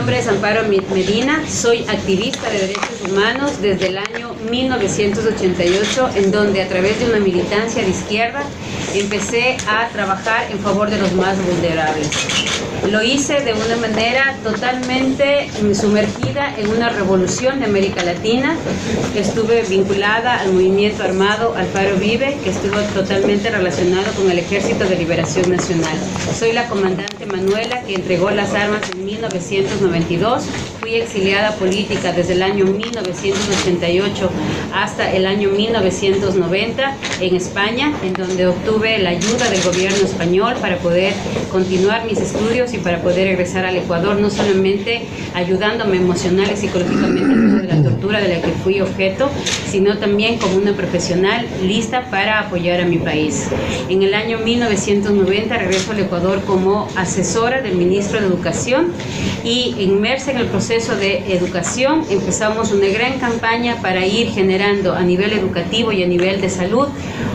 nombre es Amparo Medina, soy activista de derechos humanos desde el año 1988, en donde a través de una militancia de izquierda empecé a trabajar en favor de los más vulnerables. Lo hice de una manera totalmente sumergida en una revolución de América Latina. Estuve vinculada al movimiento armado Alfaro Vive, que estuvo totalmente relacionado con el Ejército de Liberación Nacional. Soy la comandante Manuela que entregó las armas en 1992. Fui exiliada política desde el año 1988 hasta el año 1990 en España, en donde obtuve la ayuda del gobierno español para poder continuar mis estudios y para poder regresar al Ecuador, no solamente ayudándome emocional y psicológicamente de la tortura de la que fui objeto, sino también como una profesional lista para apoyar a mi país. En el año 1990 regreso al Ecuador como asesora del ministro de Educación y inmersa en el proceso de educación empezamos una gran campaña para ir generando a nivel educativo y a nivel de salud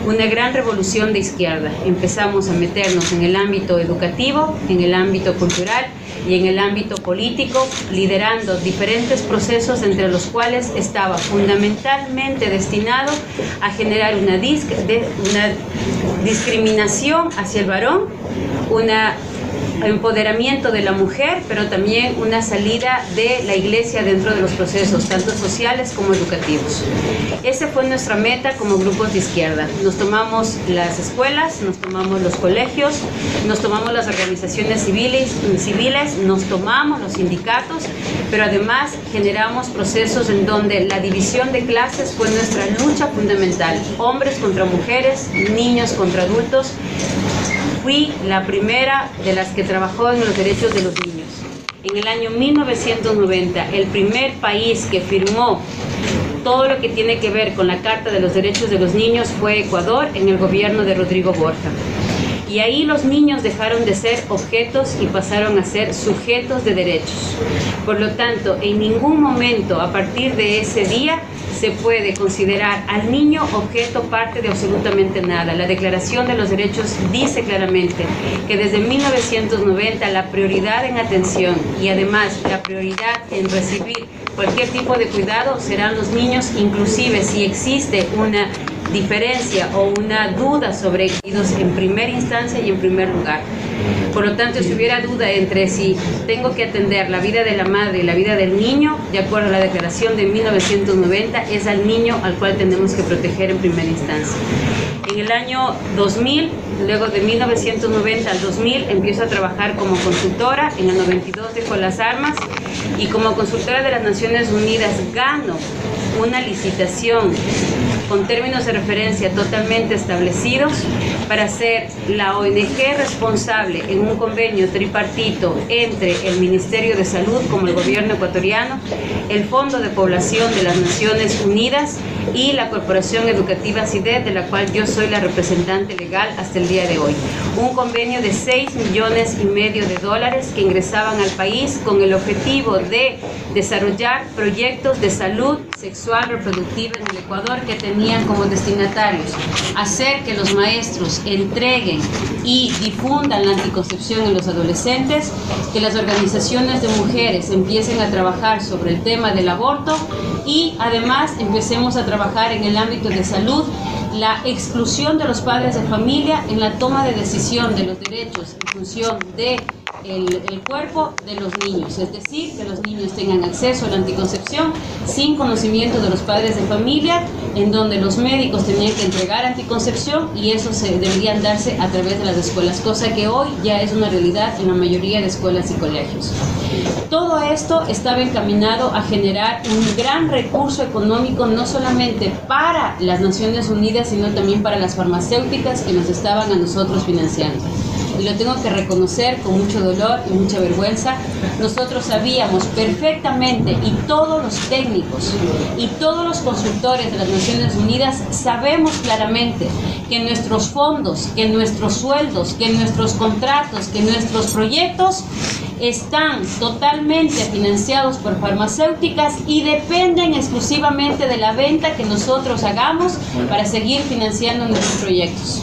una gran revolución de izquierda. Empezamos a meternos en el ámbito educativo, en el ámbito cultural y en el ámbito político, liderando diferentes procesos entre los cuales estaba fundamentalmente destinado a generar una, una discriminación hacia el varón, una empoderamiento de la mujer, pero también una salida de la iglesia dentro de los procesos, tanto sociales como educativos. Esa fue nuestra meta como grupos de izquierda. Nos tomamos las escuelas, nos tomamos los colegios, nos tomamos las organizaciones civiles, civiles nos tomamos los sindicatos, pero además generamos procesos en donde la división de clases fue nuestra lucha fundamental. Hombres contra mujeres, niños contra adultos, fui la primera de las que trabajó en los derechos de los niños. En el año 1990, el primer país que firmó todo lo que tiene que ver con la Carta de los Derechos de los Niños fue Ecuador en el gobierno de Rodrigo Borja. Y ahí los niños dejaron de ser objetos y pasaron a ser sujetos de derechos. Por lo tanto, en ningún momento a partir de ese día se puede considerar al niño objeto parte de absolutamente nada. La Declaración de los Derechos dice claramente que desde 1990 la prioridad en atención y además la prioridad en recibir cualquier tipo de cuidado serán los niños, inclusive si existe una diferencia o una duda sobre ellos en primera instancia y en primer lugar. Por lo tanto, si hubiera duda entre si tengo que atender la vida de la madre y la vida del niño, de acuerdo a la declaración de 1990, es al niño al cual tenemos que proteger en primera instancia. En el año 2000, luego de 1990 al 2000, empiezo a trabajar como consultora. En el 92 dejo las armas y como consultora de las Naciones Unidas gano una licitación con términos de referencia totalmente establecidos para ser la ONG responsable en un convenio tripartito entre el Ministerio de Salud como el gobierno ecuatoriano, el Fondo de Población de las Naciones Unidas y la Corporación Educativa CIDED, de la cual yo soy la representante legal hasta el día de hoy. Un convenio de 6 millones y medio de dólares que ingresaban al país con el objetivo de desarrollar proyectos de salud sexual reproductiva en el Ecuador que tenían como destinatarios. Hacer que los maestros entreguen y difundan la anticoncepción en los adolescentes, que las organizaciones de mujeres empiecen a trabajar sobre el tema del aborto y además empecemos a trabajar en el ámbito de salud la exclusión de los padres de familia en la toma de decisión de los derechos en función de el, cuerpo de los niños, es decir, que los niños tengan acceso a la anticoncepción sin conocimiento de los padres de familia, en donde los médicos tenían que entregar anticoncepción y eso se deberían darse a través de las escuelas, cosa que hoy ya es una realidad en la mayoría de escuelas y colegios. Todo esto estaba encaminado a generar un gran recurso económico no solamente para las Naciones Unidas, sino también para las farmacéuticas que nos estaban a nosotros financiando y lo tengo que reconocer con mucho dolor y mucha vergüenza, nosotros sabíamos perfectamente y todos los técnicos y todos los consultores de las Naciones Unidas sabemos claramente que nuestros fondos, que nuestros sueldos, que nuestros contratos, que nuestros proyectos están totalmente financiados por farmacéuticas y dependen exclusivamente de la venta que nosotros hagamos para seguir financiando nuestros proyectos.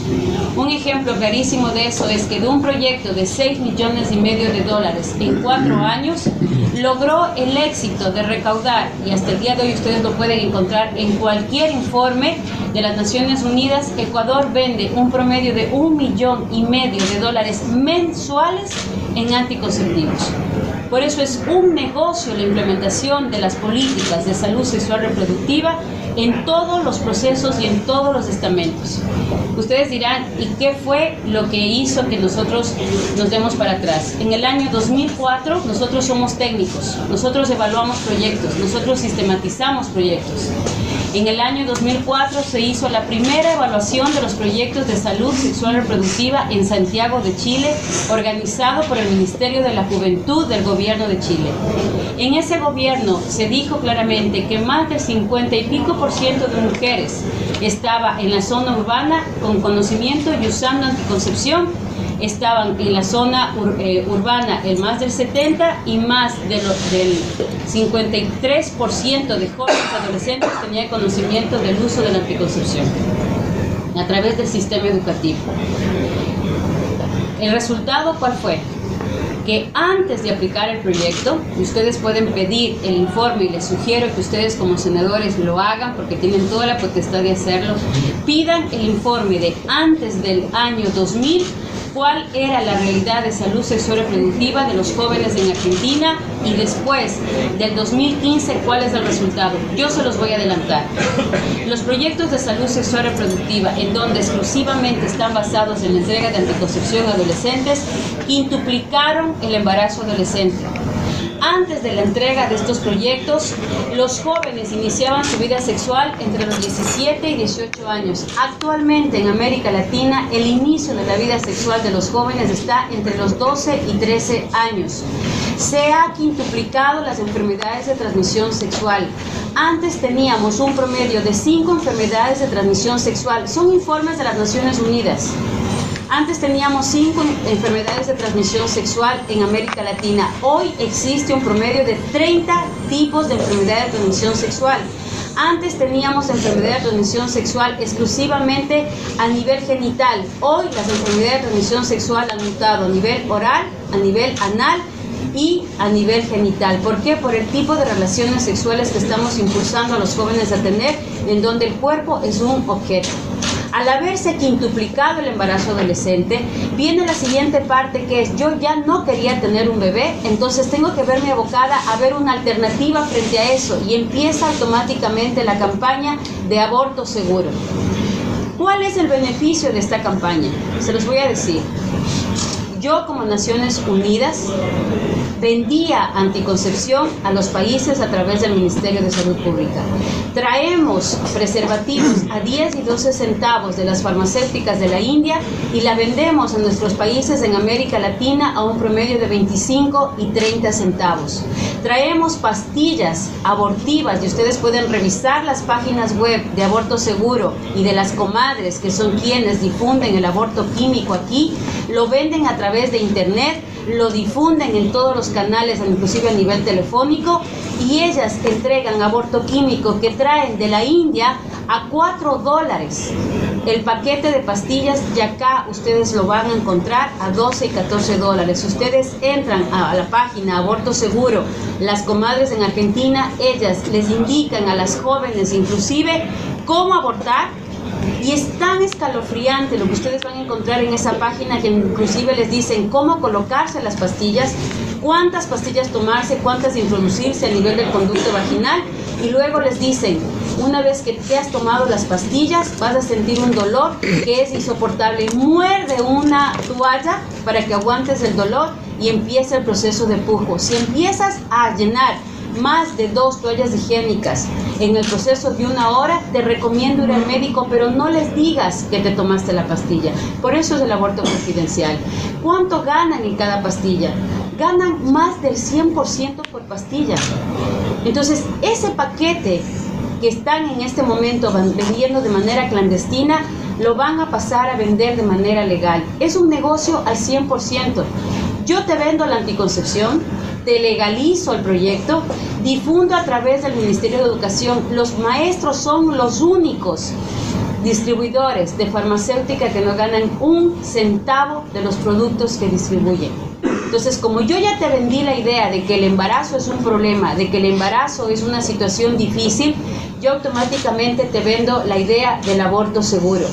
Un ejemplo clarísimo de eso es que de un proyecto de 6 millones y medio de dólares en cuatro años, logró el éxito de recaudar, y hasta el día de hoy ustedes lo pueden encontrar en cualquier informe de las Naciones Unidas, Ecuador vende un promedio de un millón y medio de dólares mensuales en anticonceptivos. Por eso es un negocio la implementación de las políticas de salud sexual reproductiva en todos los procesos y en todos los estamentos. Ustedes dirán, ¿y qué fue lo que hizo que nosotros nos demos para atrás? En el año 2004 nosotros somos técnicos, nosotros evaluamos proyectos, nosotros sistematizamos proyectos. En el año 2004 se hizo la primera evaluación de los proyectos de salud sexual reproductiva en Santiago de Chile, organizado por el Ministerio de la Juventud del Gobierno de Chile. En ese gobierno se dijo claramente que más del 50 y pico por ciento de mujeres estaba en la zona urbana con conocimiento y usando anticoncepción estaban en la zona eh, urbana el más del 70 y más de del 53% de jóvenes adolescentes tenía conocimiento del uso de la anticoncepción a través del sistema educativo. ¿El resultado cuál fue? que antes de aplicar el proyecto, ustedes pueden pedir el informe y les sugiero que ustedes como senadores lo hagan porque tienen toda la potestad de hacerlo, pidan el informe de antes del año 2000 cuál era la realidad de salud sexual reproductiva de los jóvenes en Argentina y después del 2015 cuál es el resultado. Yo se los voy a adelantar. Los proyectos de salud sexual reproductiva en donde exclusivamente están basados en la entrega de anticoncepción a adolescentes quintuplicaron el embarazo adolescente antes de la entrega de estos proyectos, los jóvenes iniciaban su vida sexual entre los 17 y 18 años. Actualmente en América Latina, el inicio de la vida sexual de los jóvenes está entre los 12 y 13 años. Se ha quintuplicado las enfermedades de transmisión sexual. Antes teníamos un promedio de 5 enfermedades de transmisión sexual. Son informes de las Naciones Unidas. Antes teníamos cinco enfermedades de transmisión sexual en América Latina. Hoy existe un promedio de 30 tipos de enfermedades de transmisión sexual. Antes teníamos enfermedades de transmisión sexual exclusivamente a nivel genital. Hoy las enfermedades de transmisión sexual han mutado a nivel oral, a nivel anal y a nivel genital. ¿Por qué? Por el tipo de relaciones sexuales que estamos impulsando a los jóvenes a tener, en donde el cuerpo es un objeto. Al haberse quintuplicado el embarazo adolescente, viene la siguiente parte que es yo ya no quería tener un bebé, entonces tengo que verme abocada a ver una alternativa frente a eso y empieza automáticamente la campaña de aborto seguro. ¿Cuál es el beneficio de esta campaña? Se los voy a decir. Yo como Naciones Unidas vendía anticoncepción a los países a través del Ministerio de Salud Pública. Traemos preservativos a 10 y 12 centavos de las farmacéuticas de la India y la vendemos a nuestros países en América Latina a un promedio de 25 y 30 centavos. Traemos pastillas abortivas y ustedes pueden revisar las páginas web de Aborto Seguro y de las comadres que son quienes difunden el aborto químico aquí, lo venden a través de internet lo difunden en todos los canales, inclusive a nivel telefónico, y ellas entregan aborto químico que traen de la India a 4 dólares. El paquete de pastillas y acá ustedes lo van a encontrar a 12 y 14 dólares. Ustedes entran a la página Aborto Seguro, las comadres en Argentina, ellas les indican a las jóvenes inclusive cómo abortar y es tan escalofriante lo que ustedes van a encontrar en esa página que inclusive les dicen cómo colocarse las pastillas, cuántas pastillas tomarse, cuántas introducirse a nivel del conducto vaginal y luego les dicen, una vez que te has tomado las pastillas vas a sentir un dolor que es insoportable. Muerde una toalla para que aguantes el dolor y empieza el proceso de pujo. Si empiezas a llenar más de dos toallas higiénicas en el proceso de una hora, te recomiendo ir al médico, pero no les digas que te tomaste la pastilla. Por eso es el aborto confidencial. ¿Cuánto ganan en cada pastilla? Ganan más del 100% por pastilla. Entonces, ese paquete que están en este momento vendiendo de manera clandestina, lo van a pasar a vender de manera legal. Es un negocio al 100%. Yo te vendo la anticoncepción, te legalizo el proyecto, difundo a través del Ministerio de Educación. Los maestros son los únicos distribuidores de farmacéutica que no ganan un centavo de los productos que distribuyen. Entonces, como yo ya te vendí la idea de que el embarazo es un problema, de que el embarazo es una situación difícil, yo automáticamente te vendo la idea del aborto seguro.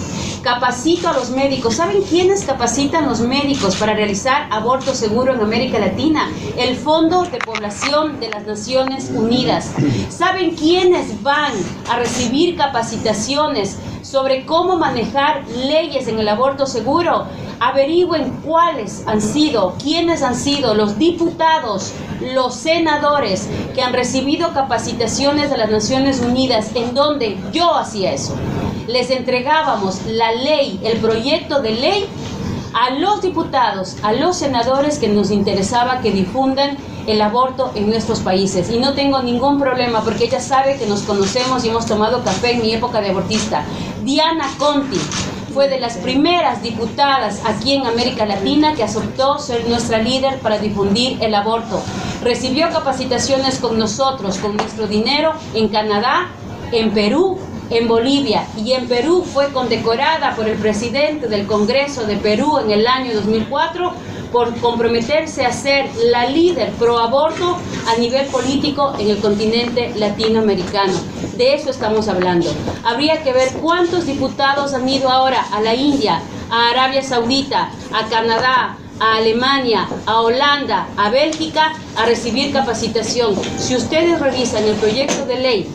Capacito a los médicos. ¿Saben quiénes capacitan los médicos para realizar aborto seguro en América Latina? El Fondo de Población de las Naciones Unidas. ¿Saben quiénes van a recibir capacitaciones sobre cómo manejar leyes en el aborto seguro? averigüen cuáles han sido, quiénes han sido los diputados, los senadores que han recibido capacitaciones de las Naciones Unidas en donde yo hacía eso. Les entregábamos la ley, el proyecto de ley a los diputados, a los senadores que nos interesaba que difundan el aborto en nuestros países. Y no tengo ningún problema porque ella sabe que nos conocemos y hemos tomado café en mi época de abortista. Diana Conti, fue de las primeras diputadas aquí en América Latina que aceptó ser nuestra líder para difundir el aborto. Recibió capacitaciones con nosotros, con nuestro dinero, en Canadá, en Perú, en Bolivia y en Perú fue condecorada por el presidente del Congreso de Perú en el año 2004 por comprometerse a ser la líder pro aborto a nivel político en el continente latinoamericano. De eso estamos hablando. Habría que ver cuántos diputados han ido ahora a la India, a Arabia Saudita, a Canadá, a Alemania, a Holanda, a Bélgica a recibir capacitación. Si ustedes revisan el proyecto de ley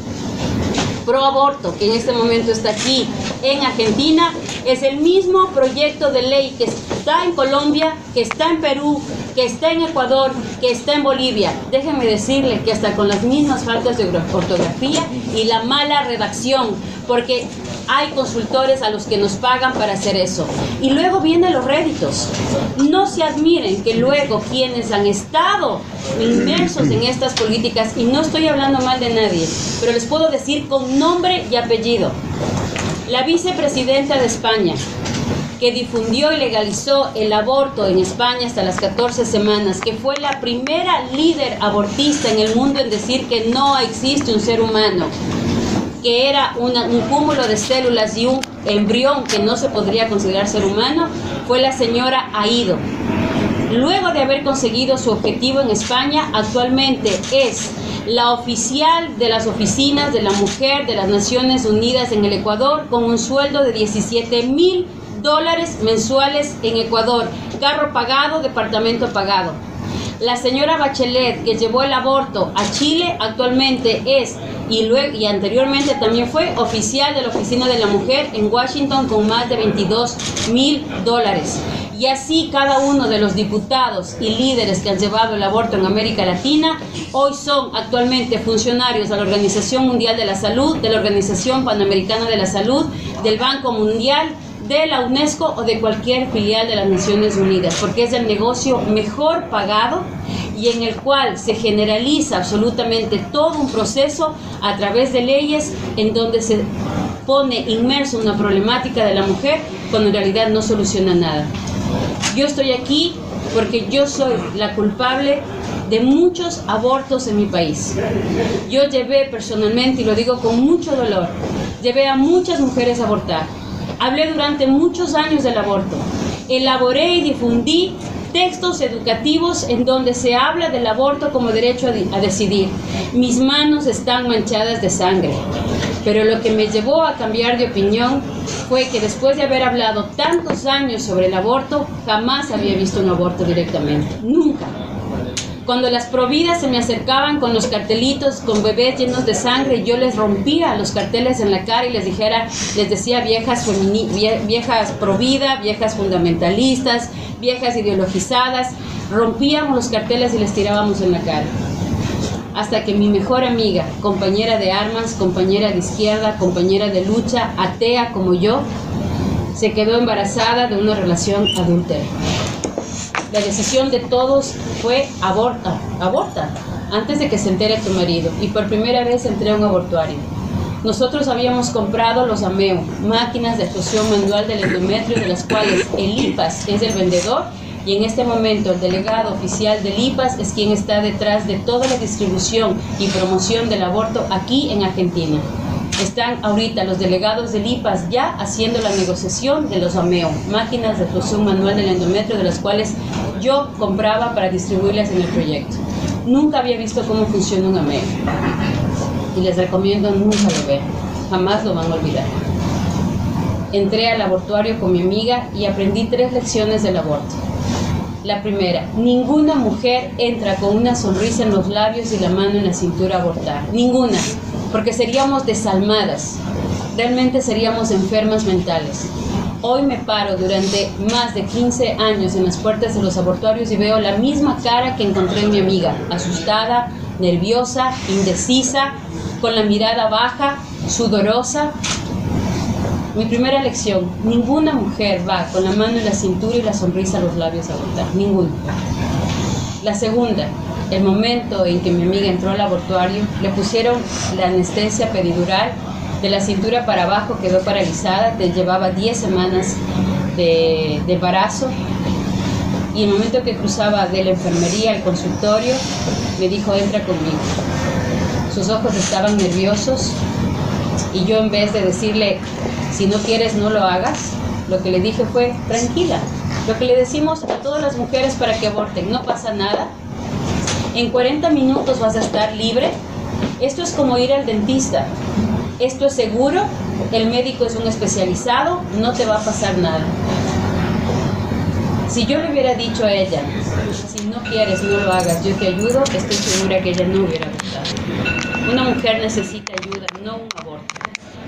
pro aborto, que en este momento está aquí en Argentina, es el mismo proyecto de ley que está en Colombia, que está en Perú, que está en Ecuador, que está en Bolivia. Déjenme decirle que hasta con las mismas faltas de ortografía y la mala redacción, porque hay consultores a los que nos pagan para hacer eso. Y luego vienen los réditos. No se admiren que luego quienes han estado inmersos en estas políticas, y no estoy hablando mal de nadie, pero les puedo decir con nombre y apellido, la vicepresidenta de España, que difundió y legalizó el aborto en España hasta las 14 semanas, que fue la primera líder abortista en el mundo en decir que no existe un ser humano, que era un cúmulo de células y un embrión que no se podría considerar ser humano, fue la señora Aido. Luego de haber conseguido su objetivo en España, actualmente es la oficial de las oficinas de la mujer de las Naciones Unidas en el Ecuador con un sueldo de 17 mil dólares mensuales en Ecuador, carro pagado, departamento pagado. La señora Bachelet, que llevó el aborto a Chile, actualmente es y, luego, y anteriormente también fue oficial de la Oficina de la Mujer en Washington con más de 22 mil dólares. Y así cada uno de los diputados y líderes que han llevado el aborto en América Latina hoy son actualmente funcionarios de la Organización Mundial de la Salud, de la Organización Panamericana de la Salud, del Banco Mundial, de la UNESCO o de cualquier filial de las Naciones Unidas, porque es el negocio mejor pagado y en el cual se generaliza absolutamente todo un proceso a través de leyes en donde se pone inmerso una problemática de la mujer cuando en realidad no soluciona nada. Yo estoy aquí porque yo soy la culpable de muchos abortos en mi país. Yo llevé personalmente, y lo digo con mucho dolor, llevé a muchas mujeres a abortar. Hablé durante muchos años del aborto. Elaboré y difundí textos educativos en donde se habla del aborto como derecho a, decidir. Mis manos están manchadas de sangre. Pero lo que me llevó a cambiar de opinión fue que después de haber hablado tantos años sobre el aborto, jamás había visto un aborto directamente. Nunca. Cuando las providas se me acercaban con los cartelitos, con bebés llenos de sangre, yo les rompía los carteles en la cara y les dijera, les decía viejas, viejas provida, viejas fundamentalistas, viejas ideologizadas, rompíamos los carteles y les tirábamos en la cara. Hasta que mi mejor amiga, compañera de armas, compañera de izquierda, compañera de lucha, atea como yo, se quedó embarazada de una relación adúltera la decisión de todos fue aborta, aborta, antes de que se entere tu marido. Y por primera vez entré a un abortuario. Nosotros habíamos comprado los AMEO, máquinas de fusión manual del endometrio, de las cuales el IPAS es el vendedor y en este momento el delegado oficial del IPAS es quien está detrás de toda la distribución y promoción del aborto aquí en Argentina. Están ahorita los delegados del IPAS ya haciendo la negociación de los AMEO, máquinas de fusión manual del endometrio, de las cuales yo compraba para distribuirlas en el proyecto. Nunca había visto cómo funciona un AMEO y les recomiendo nunca lo vean, jamás lo van a olvidar. Entré al laboratorio con mi amiga y aprendí tres lecciones del aborto. La primera, ninguna mujer entra con una sonrisa en los labios y la mano en la cintura a abortar. Ninguna, porque seríamos desalmadas. Realmente seríamos enfermas mentales. Hoy me paro durante más de 15 años en las puertas de los abortorios y veo la misma cara que encontré en mi amiga, asustada, nerviosa, indecisa, con la mirada baja, sudorosa. Mi primera lección, ninguna mujer va con la mano en la cintura y la sonrisa a los labios a abortar, ninguna. La segunda, el momento en que mi amiga entró al abortuario, le pusieron la anestesia pedidural, de la cintura para abajo quedó paralizada, llevaba 10 semanas de, de embarazo y el momento que cruzaba de la enfermería al consultorio, me dijo, entra conmigo. Sus ojos estaban nerviosos y yo en vez de decirle, si no quieres, no lo hagas, lo que le dije fue, tranquila. Lo que le decimos a todas las mujeres para que aborten, no pasa nada. En 40 minutos vas a estar libre. Esto es como ir al dentista. Esto es seguro, el médico es un especializado, no te va a pasar nada. Si yo le hubiera dicho a ella, si no quieres, no lo hagas, yo te ayudo, estoy segura que ella no hubiera gustado. Una mujer necesita ayuda, no un aborto.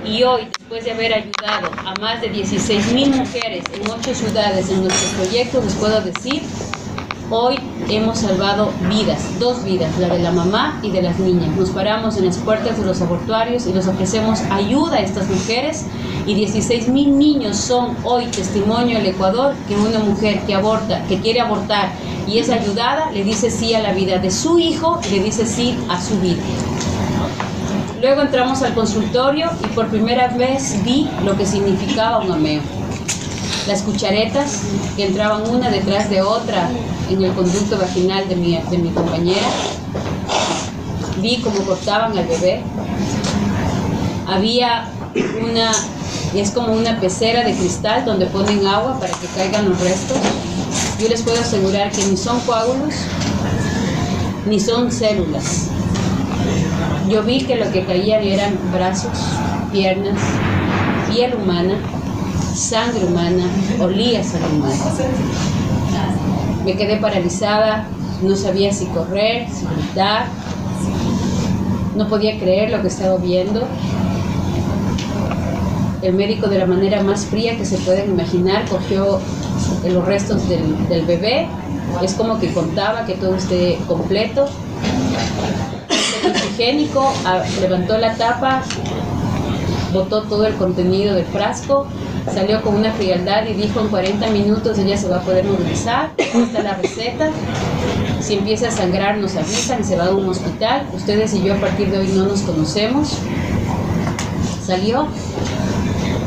Y hoy, después de haber ayudado a más de 16 mil mujeres en ocho ciudades en nuestro proyecto, les puedo decir Hoy hemos salvado vidas, dos vidas, la de la mamá y de las niñas. Nos paramos en las puertas de los abortuarios y les ofrecemos ayuda a estas mujeres y 16 mil niños son hoy testimonio en el Ecuador que una mujer que aborta, que quiere abortar y es ayudada, le dice sí a la vida de su hijo le dice sí a su vida. Luego entramos al consultorio y por primera vez vi lo que significaba un ameo. Las cucharetas que entraban una detrás de otra en el conducto vaginal de mi, de mi compañera. Vi cómo cortaban al bebé. Había una, es como una pecera de cristal donde ponen agua para que caigan los restos. Yo les puedo asegurar que ni son coágulos, ni son células. Yo vi que lo que caían eran brazos, piernas, piel humana, sangre humana, olía sangre humana. Me quedé paralizada, no sabía si correr, si gritar, no podía creer lo que estaba viendo. El médico de la manera más fría que se pueden imaginar cogió los restos del, del bebé, es como que contaba que todo esté completo. El higiénico ah, levantó la tapa, botó todo el contenido del frasco salió con una frialdad y dijo en 40 minutos ella se va a poder movilizar, está la receta, si empieza a sangrar nos avisan, se va a un hospital, ustedes y yo a partir de hoy no nos conocemos. Salió,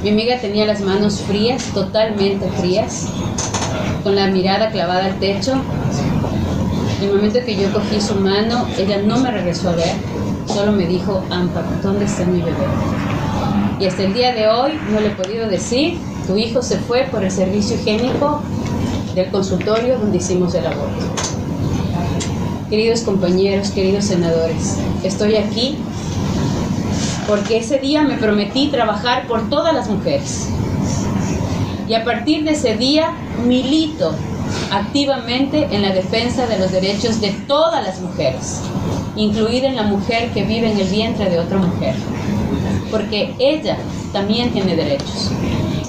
mi amiga tenía las manos frías, totalmente frías, con la mirada clavada al techo. En el momento que yo cogí su mano, ella no me regresó a ver, solo me dijo, Ampa, ¿dónde está mi bebé? Y hasta el día de hoy no le he podido decir, tu hijo se fue por el servicio higiénico del consultorio donde hicimos el aborto. Queridos compañeros, queridos senadores, estoy aquí porque ese día me prometí trabajar por todas las mujeres. Y a partir de ese día milito activamente en la defensa de los derechos de todas las mujeres, incluida la mujer que vive en el vientre de otra mujer porque ella también tiene derechos.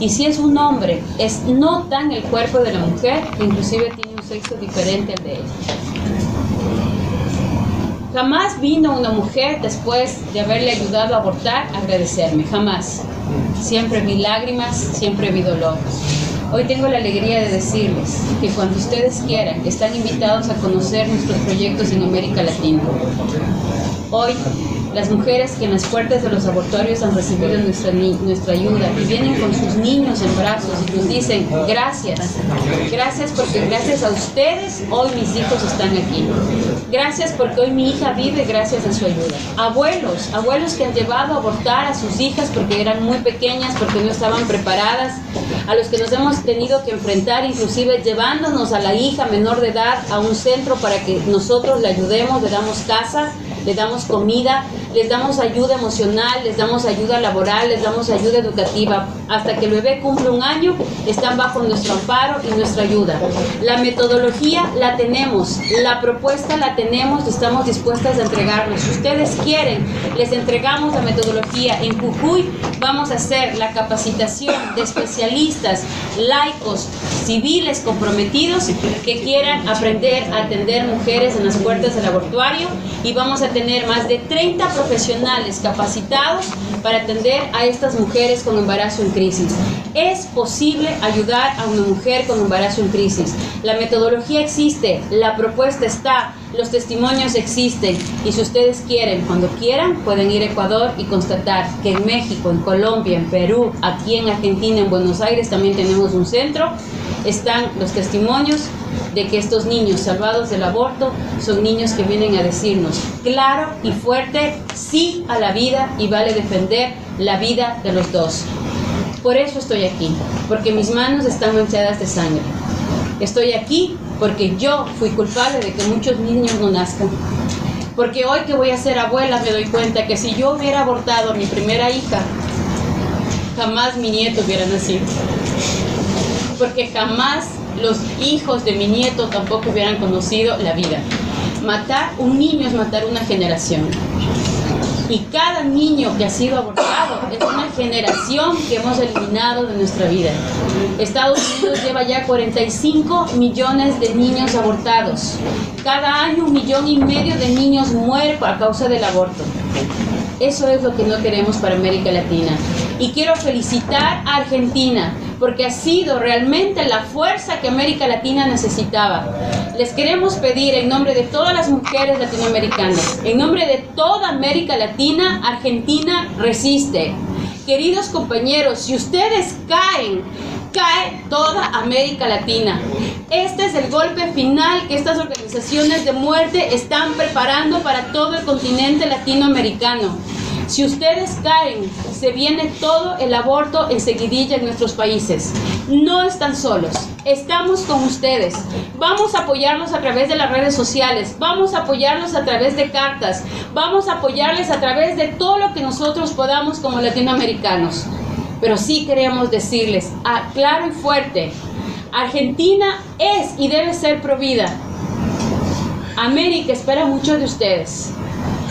Y si es un hombre, es no tan el cuerpo de la mujer, que inclusive tiene un sexo diferente al de ella. Jamás vino una mujer después de haberle ayudado a abortar a agradecerme, jamás. Siempre vi lágrimas, siempre vi dolor. Hoy tengo la alegría de decirles que cuando ustedes quieran, están invitados a conocer nuestros proyectos en América Latina. Hoy las mujeres que en las puertas de los abortorios han recibido nuestra, nuestra ayuda y vienen con sus niños en brazos y nos dicen gracias, gracias porque gracias a ustedes hoy mis hijos están aquí. Gracias porque hoy mi hija vive gracias a su ayuda. Abuelos, abuelos que han llevado a abortar a sus hijas porque eran muy pequeñas, porque no estaban preparadas, a los que nos hemos tenido que enfrentar, inclusive llevándonos a la hija menor de edad a un centro para que nosotros le ayudemos, le damos casa les damos comida, les damos ayuda emocional, les damos ayuda laboral, les damos ayuda educativa. Hasta que el bebé cumple un año, están bajo nuestro amparo y nuestra ayuda. La metodología la tenemos, la propuesta la tenemos, estamos dispuestas a entregarnos. Si ustedes quieren, les entregamos la metodología. En Jujuy vamos a hacer la capacitación de especialistas, laicos, civiles comprometidos que quieran aprender a atender mujeres en las puertas del abortuario y vamos a tener más de 30 profesionales capacitados para atender a estas mujeres con embarazo en crisis. Es posible ayudar a una mujer con embarazo en crisis. La metodología existe, la propuesta está, los testimonios existen y si ustedes quieren, cuando quieran, pueden ir a Ecuador y constatar que en México, en Colombia, en Perú, aquí en Argentina, en Buenos Aires también tenemos un centro. Están los testimonios de que estos niños salvados del aborto son niños que vienen a decirnos claro y fuerte sí a la vida y vale defender la vida de los dos. Por eso estoy aquí, porque mis manos están manchadas de sangre. Estoy aquí porque yo fui culpable de que muchos niños no nazcan. Porque hoy que voy a ser abuela me doy cuenta que si yo hubiera abortado a mi primera hija, jamás mi nieto hubiera nacido. Porque jamás los hijos de mi nieto tampoco hubieran conocido la vida. Matar un niño es matar una generación. Y cada niño que ha sido abortado es una generación que hemos eliminado de nuestra vida. Estados Unidos lleva ya 45 millones de niños abortados. Cada año un millón y medio de niños mueren a causa del aborto. Eso es lo que no queremos para América Latina. Y quiero felicitar a Argentina porque ha sido realmente la fuerza que América Latina necesitaba. Les queremos pedir en nombre de todas las mujeres latinoamericanas, en nombre de toda América Latina, Argentina resiste. Queridos compañeros, si ustedes caen, cae toda América Latina. Este es el golpe final que estas organizaciones de muerte están preparando para todo el continente latinoamericano. Si ustedes caen, se viene todo el aborto en seguidilla en nuestros países. No están solos, estamos con ustedes. Vamos a apoyarlos a través de las redes sociales, vamos a apoyarlos a través de cartas, vamos a apoyarles a través de todo lo que nosotros podamos como latinoamericanos. Pero sí queremos decirles, a, claro y fuerte, Argentina es y debe ser provida. América espera mucho de ustedes.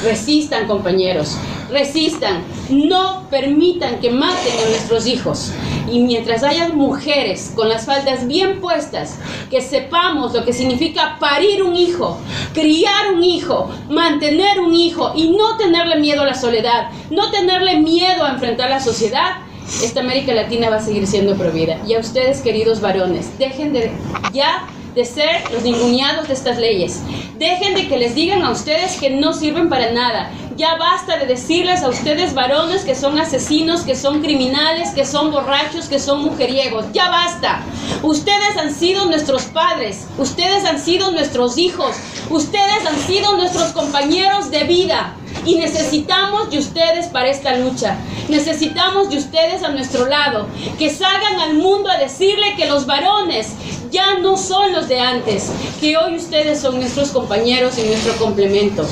Resistan, compañeros resistan, no permitan que maten a nuestros hijos. Y mientras haya mujeres con las faldas bien puestas, que sepamos lo que significa parir un hijo, criar un hijo, mantener un hijo y no tenerle miedo a la soledad, no tenerle miedo a enfrentar la sociedad, esta América Latina va a seguir siendo prohibida. Y a ustedes, queridos varones, dejen de ya de ser los ninguneados de estas leyes. Dejen de que les digan a ustedes que no sirven para nada. Ya basta de decirles a ustedes varones que son asesinos, que son criminales, que son borrachos, que son mujeriegos. Ya basta. Ustedes han sido nuestros padres, ustedes han sido nuestros hijos, ustedes han sido nuestros compañeros de vida. Y necesitamos de ustedes para esta lucha. Necesitamos de ustedes a nuestro lado. Que salgan al mundo a decirle que los varones ya no son los de antes. Que hoy ustedes son nuestros compañeros y nuestro complemento.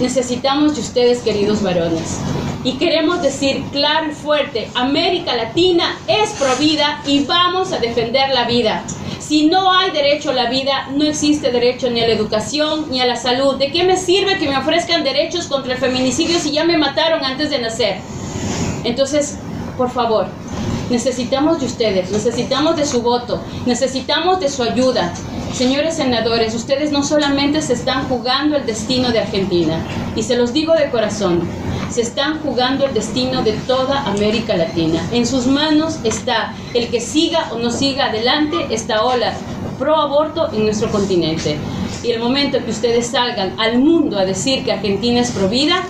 Necesitamos de ustedes, queridos varones. Y queremos decir claro y fuerte, América Latina es provida y vamos a defender la vida. Si no hay derecho a la vida, no existe derecho ni a la educación ni a la salud. ¿De qué me sirve que me ofrezcan derechos contra el feminicidio si ya me mataron antes de nacer? Entonces, por favor, necesitamos de ustedes, necesitamos de su voto, necesitamos de su ayuda. Señores senadores, ustedes no solamente se están jugando el destino de Argentina, y se los digo de corazón, se están jugando el destino de toda América Latina. En sus manos está el que siga o no siga adelante esta ola pro aborto en nuestro continente. Y el momento que ustedes salgan al mundo a decir que Argentina es pro vida,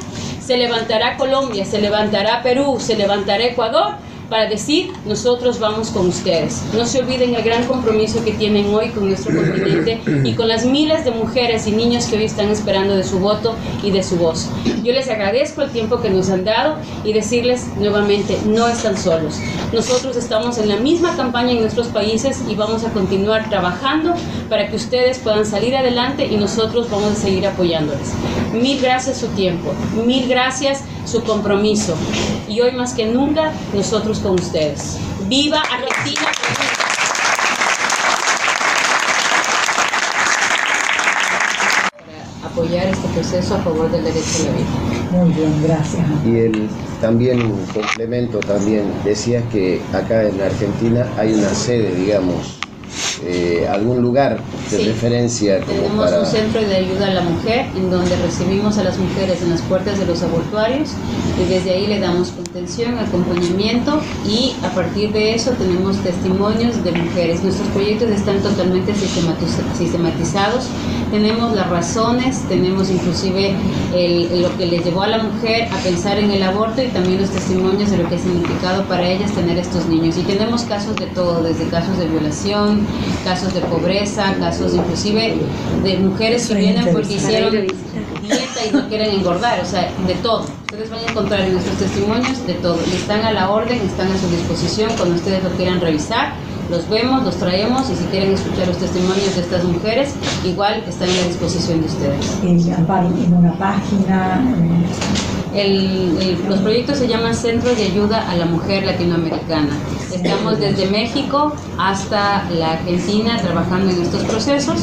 se levantará Colombia, se levantará Perú, se levantará Ecuador para decir, nosotros vamos con ustedes. No se olviden el gran compromiso que tienen hoy con nuestro continente y con las miles de mujeres y niños que hoy están esperando de su voto y de su voz. Yo les agradezco el tiempo que nos han dado y decirles nuevamente, no están solos. Nosotros estamos en la misma campaña en nuestros países y vamos a continuar trabajando para que ustedes puedan salir adelante y nosotros vamos a seguir apoyándoles. Mil gracias su tiempo, mil gracias su compromiso y hoy más que nunca nosotros con ustedes. ¡Viva Argentina! Para apoyar este proceso a favor del derecho a la vida. Muy bien, gracias. Y el, también complemento también, decías que acá en Argentina hay una sede, digamos, eh, algún lugar de Sí. referencia como Tenemos para... un centro de ayuda a la mujer en donde recibimos a las mujeres en las puertas de los abortuarios y desde ahí le damos contención, acompañamiento y a partir de eso tenemos testimonios de mujeres. Nuestros proyectos están totalmente sistematiz- sistematizados. Tenemos las razones, tenemos inclusive el- lo que le llevó a la mujer a pensar en el aborto y también los testimonios de lo que ha significado para ellas tener estos niños. Y tenemos casos de todo, desde casos de violación, casos de pobreza, casos inclusive de mujeres que vienen porque hicieron dieta y no quieren engordar, o sea, de todo. Ustedes van a encontrar en nuestros testimonios de todo. Y están a la orden, están a su disposición cuando ustedes lo quieran revisar. Los vemos, los traemos y si quieren escuchar los testimonios de estas mujeres, igual están a la disposición de ustedes. En una página. Los proyectos se llaman Centros de Ayuda a la Mujer Latinoamericana. Estamos desde México hasta la Argentina trabajando en estos procesos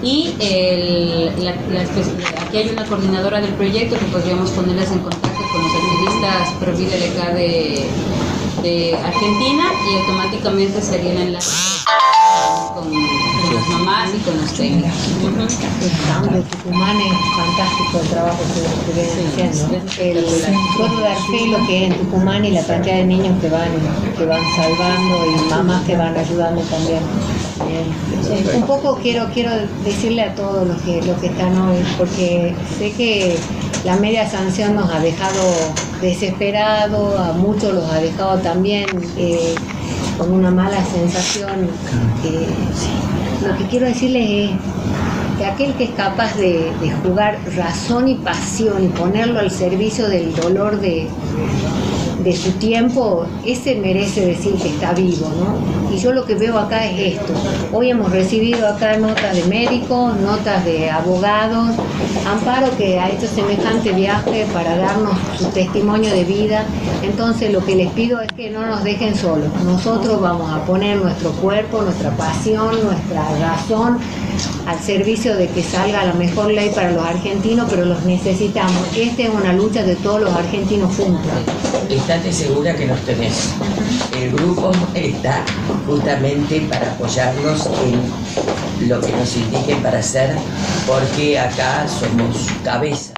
y espe- aquí hay una coordinadora del proyecto que podríamos ponerles en contacto con los activistas Pro Vida de acá de, Argentina y automáticamente se haría el enlace con las mamás y con los técnicos. De Tucumán es fantástico el trabajo que, vienen haciendo. El, puedo dar fe lo que es en Tucumán y la cantidad de niños que van, que van salvando y mamás que van ayudando también. Eh, un poco quiero, quiero decirle a todos los que, los que están hoy, porque sé que la media sanción nos ha dejado desesperados, a muchos los ha dejado también eh, con una mala sensación. Eh, lo que quiero decirles es que aquel que es capaz de, jugar razón y pasión y ponerlo al servicio del dolor de, de su tiempo, ese merece decir que está vivo, ¿no? Y yo lo que veo acá es esto. Hoy hemos recibido acá notas de médicos, notas de abogados, Amparo que ha hecho semejante viaje para darnos su testimonio de vida. Entonces lo que les pido es que no nos dejen solos. Nosotros vamos a poner nuestro cuerpo, nuestra pasión, nuestra razón al servicio de que salga la mejor ley para los argentinos, pero los necesitamos. Esta es una lucha de todos los argentinos juntos. Estate segura que nos tenés. El grupo está justamente para apoyarnos en lo que nos indiquen para hacer, porque acá somos cabeza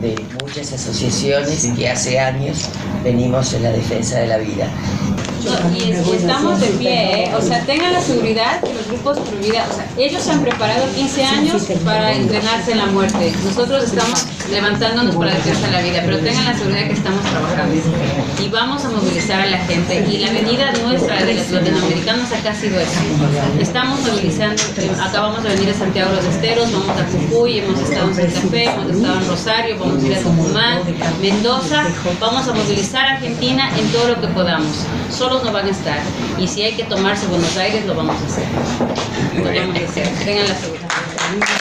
de muchas asociaciones que hace años venimos en la defensa de la vida. No, y, es- y estamos de pie, ¿eh? o sea, tengan la seguridad que los grupos Pro Vida, o sea, ellos se han preparado 15 años para entrenarse en la muerte. Nosotros estamos levantándonos para defensa de la vida, pero tengan la seguridad que estamos trabajando y vamos a movilizar a la gente. Y la venida nuestra de los latinoamericanos acá ha sido esa. Estamos movilizando, acá vamos a venir a Santiago de los Esteros, vamos a Jujuy, hemos estado en Santa Fe, hemos estado en Rosario, vamos a ir a Tucumán, Mendoza, vamos a movilizar a Argentina en todo lo que podamos. Solos no van a estar. Y si hay que tomarse Buenos Aires, lo vamos a hacer. Lo vamos a hacer. Tengan la seguridad.